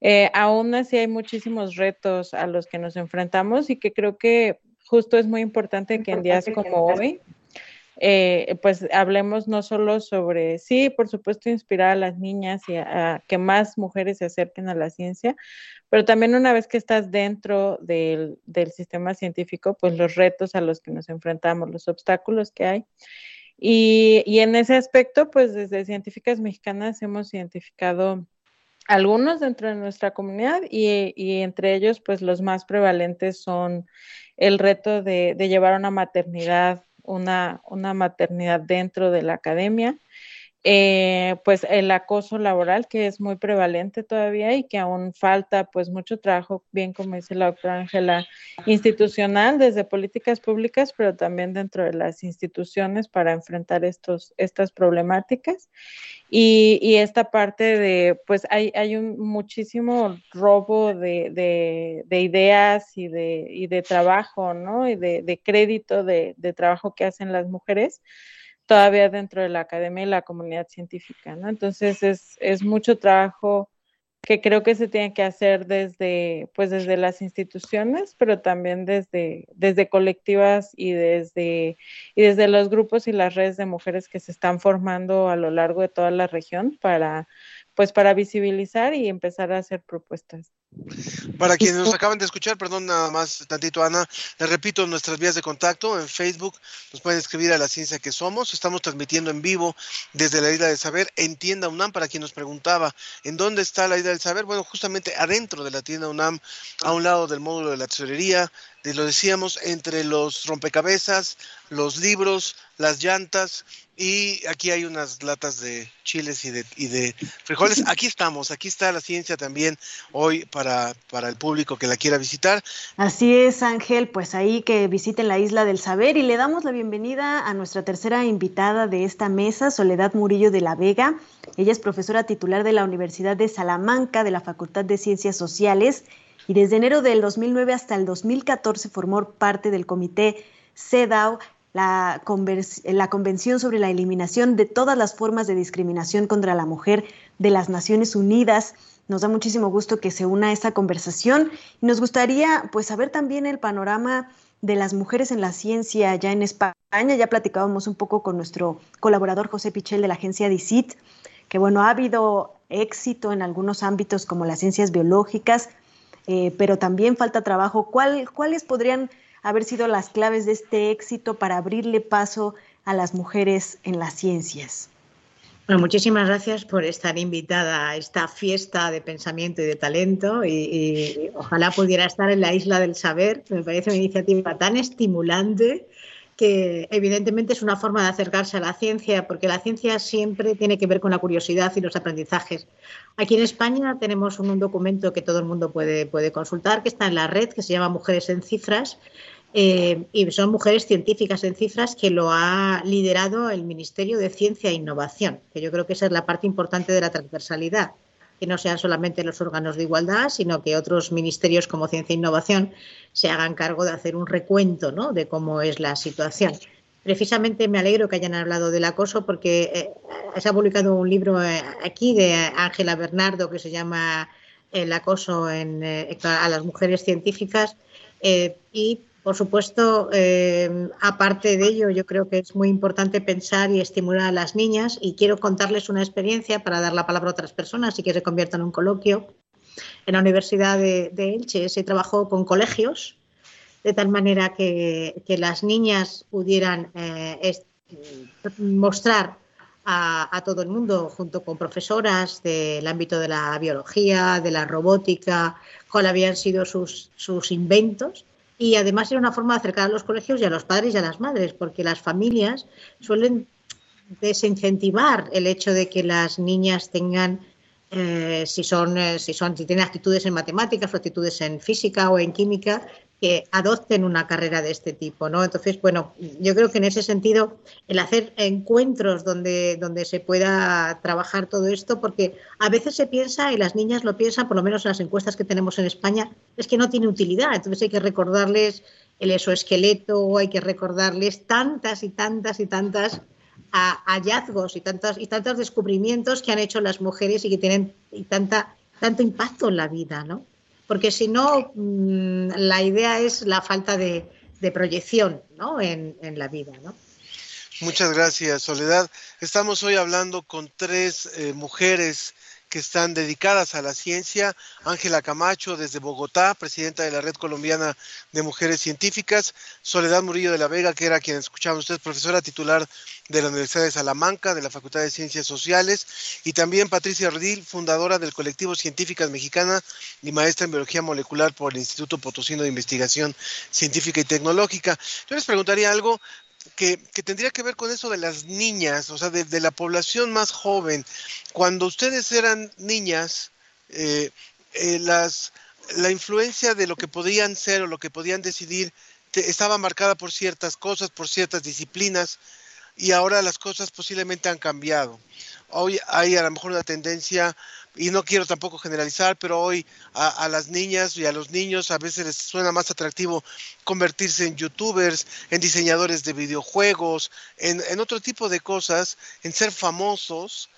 Eh, aún así hay muchísimos retos a los que nos enfrentamos y que creo que justo es muy importante que en días como hoy, eh, pues hablemos no solo sobre, sí, por supuesto, inspirar a las niñas y a, que más mujeres se acerquen a la ciencia, pero también una vez que estás dentro del, del, sistema científico, pues los retos a los que nos enfrentamos, los obstáculos que hay. Y, y en ese aspecto, pues desde Científicas Mexicanas hemos identificado algunos dentro de nuestra comunidad y, y, entre ellos pues los más prevalentes son el reto de, de llevar una maternidad, una, una maternidad dentro de la academia, eh, pues el acoso laboral que es muy prevalente todavía y que aún falta pues mucho trabajo, bien como dice la doctora Ángela, institucional desde políticas públicas, pero también dentro de las instituciones para enfrentar estos, estas problemáticas. Y, y esta parte de, pues hay, hay un muchísimo robo de, de, de ideas y de, y de trabajo, ¿no? Y de, de crédito de, de trabajo que hacen las mujeres todavía dentro de la academia y la comunidad científica, ¿no? Entonces es, es mucho trabajo que creo que se tiene que hacer desde, pues desde las instituciones, pero también desde, desde colectivas y desde, y desde los grupos y las redes de mujeres que se están formando a lo largo de toda la región para, pues para visibilizar y empezar a hacer propuestas. Para quienes nos acaban de escuchar, perdón nada más tantito Ana, les repito nuestras vías de contacto en Facebook, nos pueden escribir a la ciencia que somos, estamos transmitiendo en vivo desde la isla del saber en tienda UNAM para quien nos preguntaba en dónde está la isla del saber, bueno justamente adentro de la tienda UNAM, a un lado del módulo de la tesorería, lo decíamos, entre los rompecabezas, los libros, las llantas y aquí hay unas latas de chiles y de, y de frijoles. Aquí estamos, aquí está la ciencia también hoy para, para el público que la quiera visitar. Así es, Ángel, pues ahí que visiten la Isla del Saber y le damos la bienvenida a nuestra tercera invitada de esta mesa, Soledad Murillo de la Vega. Ella es profesora titular de la Universidad de Salamanca de la Facultad de Ciencias Sociales y desde enero del 2009 hasta el 2014 formó parte del comité CEDAW, la, Convención sobre la Eliminación de todas las formas de discriminación contra la mujer de las Naciones Unidas. Nos da muchísimo gusto que se una a esta conversación y nos gustaría pues saber también el panorama de las mujeres en la ciencia ya en España. Ya platicábamos un poco con nuestro colaborador José Pichel de la agencia DICIT, que bueno, ha habido éxito en algunos ámbitos como las ciencias biológicas, eh, pero también falta trabajo. ¿Cuáles podrían haber sido las claves de este éxito para abrirle paso a las mujeres en las ciencias? Bueno, muchísimas gracias por estar invitada a esta fiesta de pensamiento y de talento y, ojalá pudiera estar en la Isla del Saber. Me parece una iniciativa tan estimulante que evidentemente es una forma de acercarse a la ciencia, porque la ciencia siempre tiene que ver con la curiosidad y los aprendizajes. Aquí en España tenemos un, documento que todo el mundo puede, puede consultar, que está en la red, que se llama Mujeres en Cifras, eh, y son mujeres científicas en cifras que lo ha liderado el Ministerio de Ciencia e Innovación, que yo creo que esa es la parte importante de la transversalidad, que no sean solamente los órganos de igualdad, sino que otros ministerios como Ciencia e Innovación se hagan cargo de hacer un recuento ¿no? de cómo es la situación. Precisamente me alegro que hayan hablado del acoso porque eh, se ha publicado un libro eh, aquí de Ángela Bernardo que se llama El acoso en, a las mujeres científicas y por supuesto, eh, aparte de ello, yo creo que es muy importante pensar y estimular a las niñas y quiero contarles una experiencia para dar la palabra a otras personas y que se convierta en un coloquio. En la Universidad de, Elche se trabajó con colegios de tal manera que, las niñas pudieran eh, mostrar a, todo el mundo, junto con profesoras del ámbito de la biología, de la robótica, cuáles habían sido sus, sus inventos y además era una forma de acercar a los colegios y a los padres y a las madres, porque las familias suelen desincentivar el hecho de que las niñas tengan eh, si son eh, si son si tienen actitudes en matemáticas o actitudes en física o en química que adopten una carrera de este tipo, ¿no? Entonces, bueno, yo creo que en ese sentido el hacer encuentros donde, donde se pueda trabajar todo esto, porque a veces se piensa, y las niñas lo piensan, por lo menos en las encuestas que tenemos en España, es que no tiene utilidad. Entonces hay que recordarles el exoesqueleto, hay que recordarles tantas y tantas y tantas hallazgos y tantos, y tantos descubrimientos que han hecho las mujeres y que tienen y tanta, tanto impacto en la vida, ¿no? Porque si no, mm, la idea es la falta de, proyección ¿no? en, la vida. ¿no? Muchas gracias, Soledad. Estamos hoy hablando con tres eh, mujeres que están dedicadas a la ciencia. Ángela Camacho, desde Bogotá, presidenta de la Red Colombiana de Mujeres Científicas. Soledad Murillo de la Vega, que era quien escuchaban ustedes, profesora titular de la Universidad de Salamanca, de la Facultad de Ciencias Sociales. Y también Patricia Rodil, fundadora del colectivo Científicas Mexicana y maestra en Biología Molecular por el Instituto Potosino de Investigación Científica y Tecnológica. Yo les preguntaría algo que, tendría que ver con eso de las niñas, o sea, de, la población más joven. Cuando ustedes eran niñas, eh, eh, la influencia de lo que podían ser o lo que podían decidir estaba marcada por ciertas cosas, por ciertas disciplinas, y ahora las cosas posiblemente han cambiado. Hoy hay a lo mejor una tendencia y no quiero tampoco generalizar, pero hoy a, las niñas y a los niños a veces les suena más atractivo convertirse en youtubers, en diseñadores de videojuegos, en, otro tipo de cosas, en ser famosos,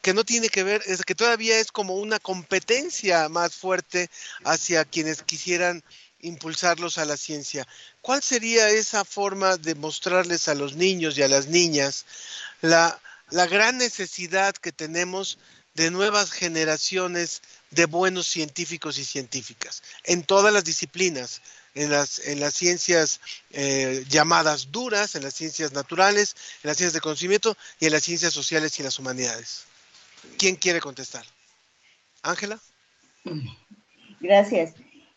que no tiene que ver, es que todavía es como una competencia más fuerte hacia quienes quisieran impulsarlos a la ciencia. ¿Cuál sería esa forma de mostrarles a los niños y a las niñas la, la gran necesidad que tenemos de nuevas generaciones de buenos científicos y científicas en todas las disciplinas, en las, en las ciencias eh, llamadas duras, en las ciencias naturales, en las ciencias de conocimiento y en las ciencias sociales y las humanidades. ¿Quién quiere contestar? Ángela. Gracias.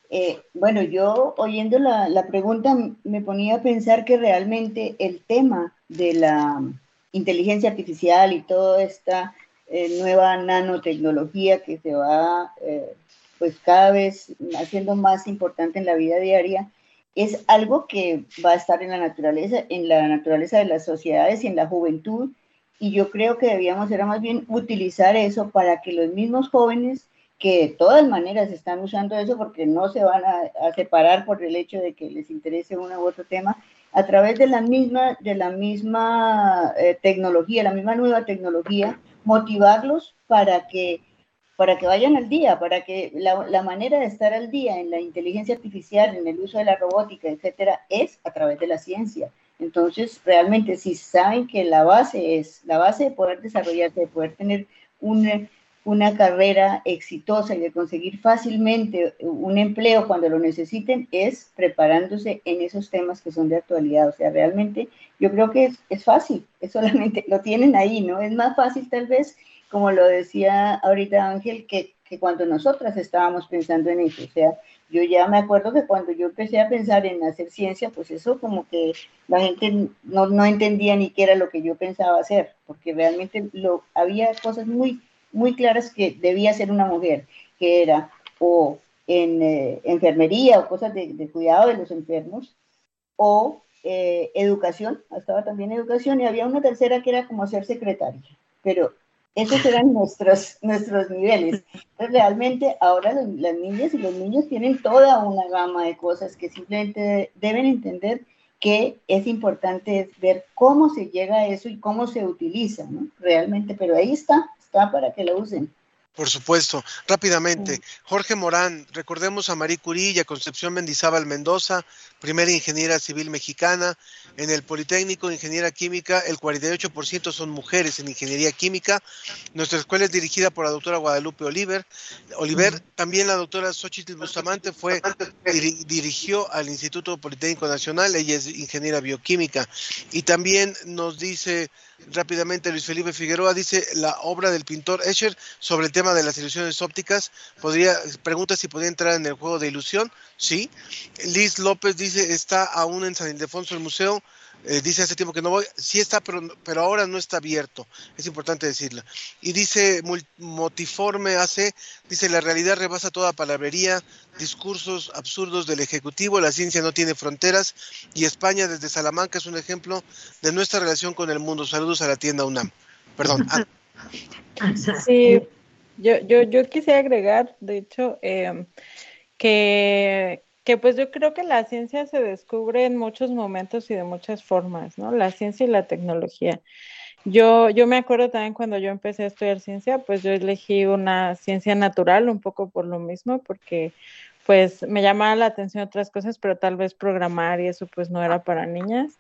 Eh, bueno, yo oyendo la, la pregunta me ponía a pensar que realmente el tema de la inteligencia artificial y toda esta eh, nueva nanotecnología que se va eh, pues cada vez haciendo más importante en la vida diaria, es algo que va a estar en la naturaleza, en la naturaleza de las sociedades y en la juventud. Y yo creo que debíamos era más bien utilizar eso para que los mismos jóvenes que de todas maneras están usando eso porque no se van a, separar por el hecho de que les interese uno u otro tema, a través de la misma, de la misma eh, tecnología, la misma nueva tecnología, motivarlos para que, para que vayan al día, para que la, la, manera de estar al día en la inteligencia artificial, en el uso de la robótica, etcétera, es a través de la ciencia. Entonces, realmente, si saben que la base es, la base de poder desarrollarse, de poder tener un, una carrera exitosa y de conseguir fácilmente un empleo cuando lo necesiten es preparándose en esos temas que son de actualidad. O sea, realmente yo creo que es, es fácil, es solamente lo tienen ahí, ¿no? Es más fácil tal vez, como lo decía ahorita Ángel, que, que cuando nosotras estábamos pensando en eso. O sea, yo ya me acuerdo que cuando yo empecé a pensar en hacer ciencia, pues eso como que la gente no, no entendía ni qué era lo que yo pensaba hacer, porque realmente lo, había cosas muy muy claras que debía ser una mujer, que era o en eh, enfermería o cosas de, cuidado de los enfermos, o eh, educación, estaba también educación, y había una tercera que era como ser secretaria, pero esos eran nuestros, nuestros niveles. realmente ahora las niñas y los niños tienen toda una gama de cosas que simplemente deben entender que es importante ver cómo se llega a eso y cómo se utiliza, ¿no? Realmente, pero ahí está, para que lo usen. Por supuesto. Rápidamente, Jorge Morán, recordemos a Marie Curie y a Concepción Mendizábal Mendoza, primera ingeniera civil mexicana. En el Politécnico, ingeniera química, el 48% son mujeres en ingeniería química. Nuestra escuela es dirigida por la doctora Guadalupe Oliver. Oliver, también la doctora Xochitl Bustamante fue, dirigió al Instituto Politécnico Nacional, ella es ingeniera bioquímica. Y también nos dice rápidamente Luis Felipe Figueroa dice la obra del pintor Escher sobre el tema de las ilusiones ópticas podría pregunta si podría entrar en el juego de ilusión. Sí. Liz López dice está aún en San Ildefonso el museo eh, dice hace tiempo que no voy, sí está, pero, pero ahora no está abierto, es importante decirlo. Y dice Motiforme hace, dice la realidad rebasa toda palabrería, discursos absurdos del Ejecutivo, la ciencia no tiene fronteras y España desde Salamanca es un ejemplo de nuestra relación con el mundo. Saludos a la tienda UNAM. Perdón. Sí, yo, yo, yo quisiera agregar, de hecho, eh, que, que pues yo creo que la ciencia se descubre en muchos momentos y de muchas formas, ¿no? La ciencia y la tecnología. Yo, yo me acuerdo también cuando yo empecé a estudiar ciencia, pues yo elegí una ciencia natural un poco por lo mismo, porque pues me llamaba la atención otras cosas, pero tal vez programar y eso pues no era para niñas.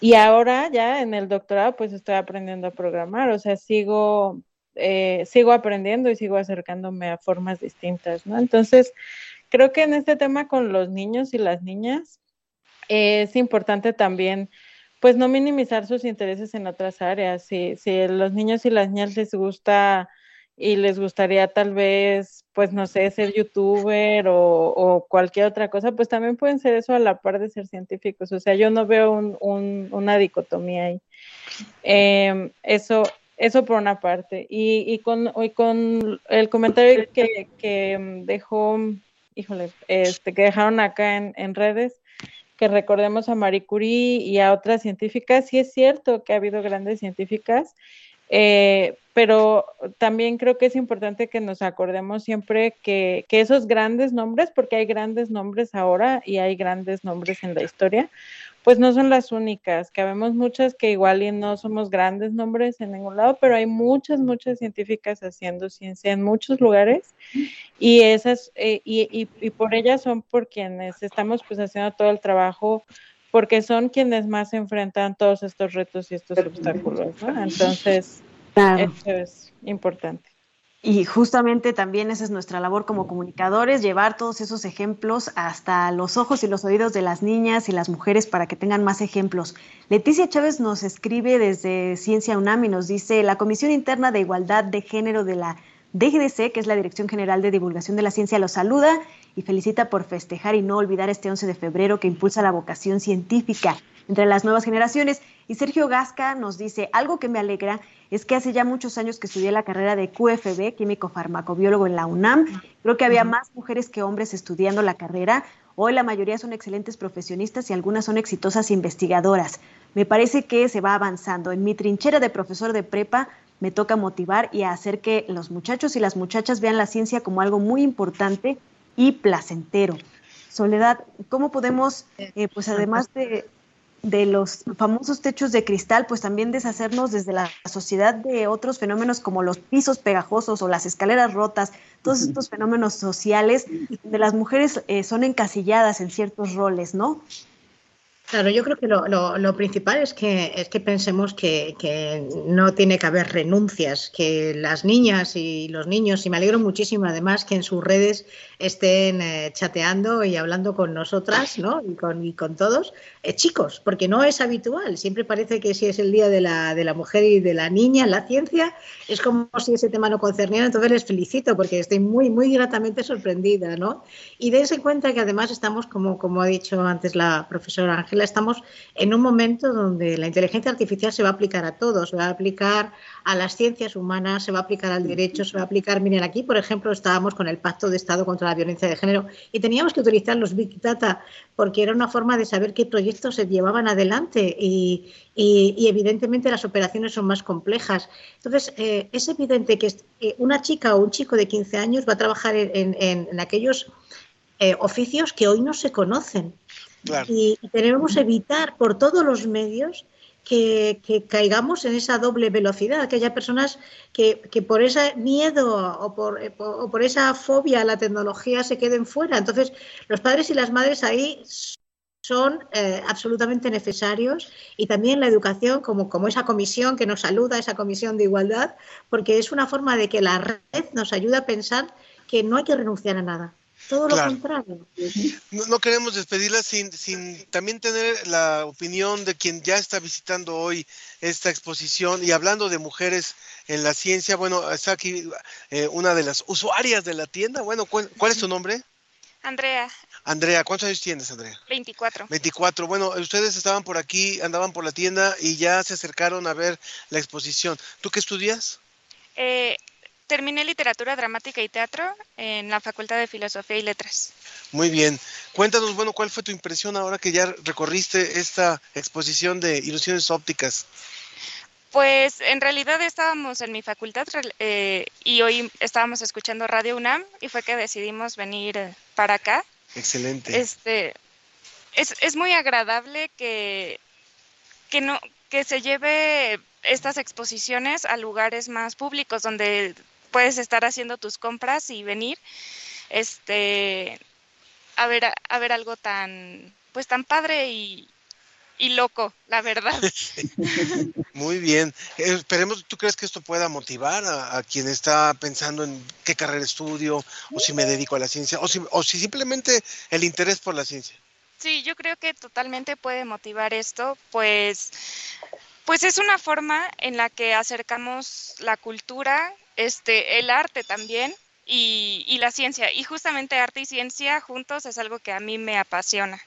Y ahora ya en el doctorado pues estoy aprendiendo a programar, o sea, sigo, eh, sigo aprendiendo y sigo acercándome a formas distintas, ¿no? Entonces, creo que en este tema con los niños y las niñas es importante también pues no minimizar sus intereses en otras áreas. Si, si los niños y las niñas les gusta y les gustaría tal vez, pues no sé, ser youtuber o, cualquier otra cosa, pues también pueden ser eso a la par de ser científicos. O sea, yo no veo un, una dicotomía ahí. Em, eso, eso por una parte. Y, con, y con el comentario que, que dejó híjole, este, que dejaron acá en, redes, que recordemos a Marie Curie y a otras científicas. Sí es cierto que ha habido grandes científicas, eh, pero también creo que es importante que nos acordemos siempre que, que, esos grandes nombres, porque hay grandes nombres ahora y hay grandes nombres en la historia, pues no son las únicas, que habemos muchas que igual y no somos grandes nombres en ningún lado, pero hay muchas, muchas científicas haciendo ciencia en muchos lugares y esas, eh, y, y, por ellas son por quienes estamos pues haciendo todo el trabajo, porque son quienes más enfrentan todos estos retos y estos obstáculos, ¿no? Entonces, eso es importante. Y justamente también esa es nuestra labor como comunicadores, llevar todos esos ejemplos hasta los ojos y los oídos de las niñas y las mujeres para que tengan más ejemplos. Leticia Chávez nos escribe desde Ciencia UNAM y nos dice, la Comisión Interna de Igualdad de Género de la DGDC, que es la Dirección General de Divulgación de la Ciencia, los saluda y felicita por festejar y no olvidar este 11 de febrero que impulsa la vocación científica entre las nuevas generaciones. Y Sergio Gasca nos dice, algo que me alegra es que hace ya muchos años que estudié la carrera de QFB, químico farmacobiólogo en la UNAM. Creo que había más mujeres que hombres estudiando la carrera. Hoy la mayoría son excelentes profesionistas y algunas son exitosas investigadoras. Me parece que se va avanzando. En mi trinchera de profesor de prepa me toca motivar y hacer que los muchachos y las muchachas vean la ciencia como algo muy importante y placentero. Soledad, ¿cómo podemos, eh, pues además de, de los famosos techos de cristal, pues también deshacernos desde la sociedad de otros fenómenos como los pisos pegajosos o las escaleras rotas, todos estos fenómenos sociales de las mujeres eh, son encasilladas en ciertos roles, ¿no? Claro, yo creo que lo, principal es que, es que pensemos que, no tiene que haber renuncias, que las niñas y los niños, y me alegro muchísimo además que en sus redes estén eh, chateando y hablando con nosotras ¿no? y, con, todos, eh, chicos, porque no es habitual. Siempre parece que si es el Día de la, Mujer y de la Niña la ciencia, es como si ese tema no concerniera. Entonces les felicito porque estoy muy, muy gratamente sorprendida. ¿no? Y dense cuenta que además estamos, como, como ha dicho antes la profesora Ángela, estamos en un momento donde la inteligencia artificial se va a aplicar a todos, se va a aplicar a las ciencias humanas, se va a aplicar al derecho, se va a aplicar, miren, aquí, por ejemplo, estábamos con el Pacto de Estado contra la Violencia de Género y teníamos que utilizar los Big Data porque era una forma de saber qué proyectos se llevaban adelante y, evidentemente las operaciones son más complejas. Entonces, eh, es evidente que una chica o un chico de 15 años va a trabajar en, aquellos eh, oficios que hoy no se conocen. Y, tenemos que evitar por todos los medios que, caigamos en esa doble velocidad, que haya personas que, por ese miedo o por, esa fobia a la tecnología se queden fuera. Entonces, los padres y las madres ahí son eh, absolutamente necesarios y también la educación como, como esa comisión que nos saluda, esa comisión de igualdad, porque es una forma de que la red nos ayuda a pensar que no hay que renunciar a nada. Todo lo contrario. No, queremos despedirla sin, sin también tener la opinión de quien ya está visitando hoy esta exposición y hablando de mujeres en la ciencia. Bueno, está aquí eh, una de las usuarias de la tienda. Bueno, ¿cuál, es tu nombre? Andrea. Andrea, ¿cuántos años tienes, Andrea? 24. 24. Bueno, ustedes estaban por aquí, andaban por la tienda y ya se acercaron a ver la exposición. ¿Tú qué estudias? Eh, terminé literatura dramática y teatro en la Facultad de Filosofía y Letras. Muy bien. Cuéntanos, bueno, ¿cuál fue tu impresión ahora que ya recorriste esta exposición de ilusiones ópticas? Pues en realidad estábamos en mi facultad eh, y hoy estábamos escuchando Radio UNAM y fue que decidimos venir eh, para acá. Excelente. Este, es, es muy agradable que, que, no, que se lleve estas exposiciones a lugares más públicos donde puedes estar haciendo tus compras y venir este a ver a, ver algo tan pues tan padre y, y loco, la verdad. Muy bien. Esperemos, ¿tú crees que esto pueda motivar a, quien está pensando en qué carrera estudio o si me dedico a la ciencia o si, o si simplemente el interés por la ciencia? Sí, yo creo que totalmente puede motivar esto, pues pues es una forma en la que acercamos la cultura este, el arte también y, y la ciencia. Y justamente arte y ciencia juntos es algo que a mí me apasiona.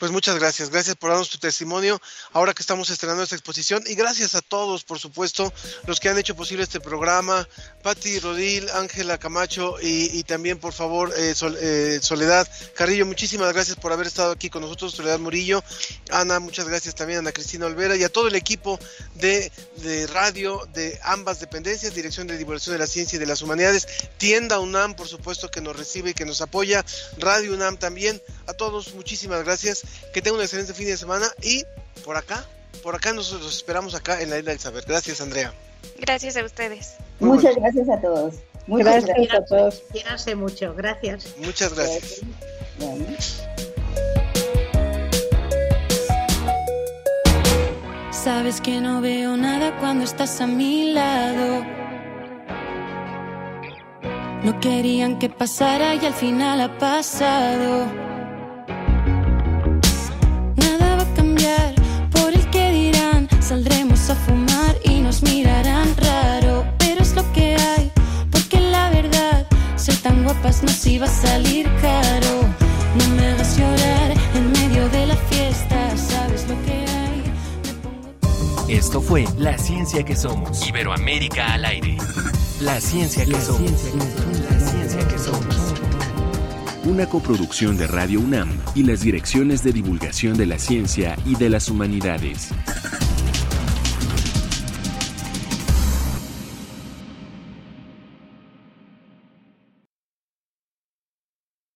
Pues muchas gracias, gracias por darnos tu testimonio ahora que estamos estrenando esta exposición. Y gracias a todos, por supuesto, los que han hecho posible este programa, Patti Rodil, Ángela Camacho y, también, por favor, eh, eh, Soledad Carrillo, muchísimas gracias por haber estado aquí con nosotros, Soledad Murillo, Ana, muchas gracias también Ana Cristina Olvera y a todo el equipo de, de radio de ambas dependencias, Dirección de Divulgación de la Ciencia y de las Humanidades, Tienda UNAM, por supuesto, que nos recibe y que nos apoya, Radio UNAM también, a todos muchísimas gracias que tenga un excelente fin de semana y por acá, por acá nosotros esperamos acá en la Isla del Saber. Gracias, Andrea. Gracias a ustedes. Muchas gracias a todos. Muchas gracias, a todos. Quieranse mucho. Gracias. Muchas gracias. Sabes que no veo nada cuando estás a mi lado. No querían que pasara y al final ha pasado. Saldremos a fumar y nos mirarán raro, pero es lo que hay, porque la verdad, ser tan guapas nos iba a salir caro. No me hagas llorar en medio de la fiesta, sabes lo que hay. Esto fue La Ciencia que Somos. Iberoamérica al aire. La Ciencia que Somos. La Ciencia que Somos. Una coproducción de Radio UNAM y las direcciones de divulgación de la ciencia y de las humanidades.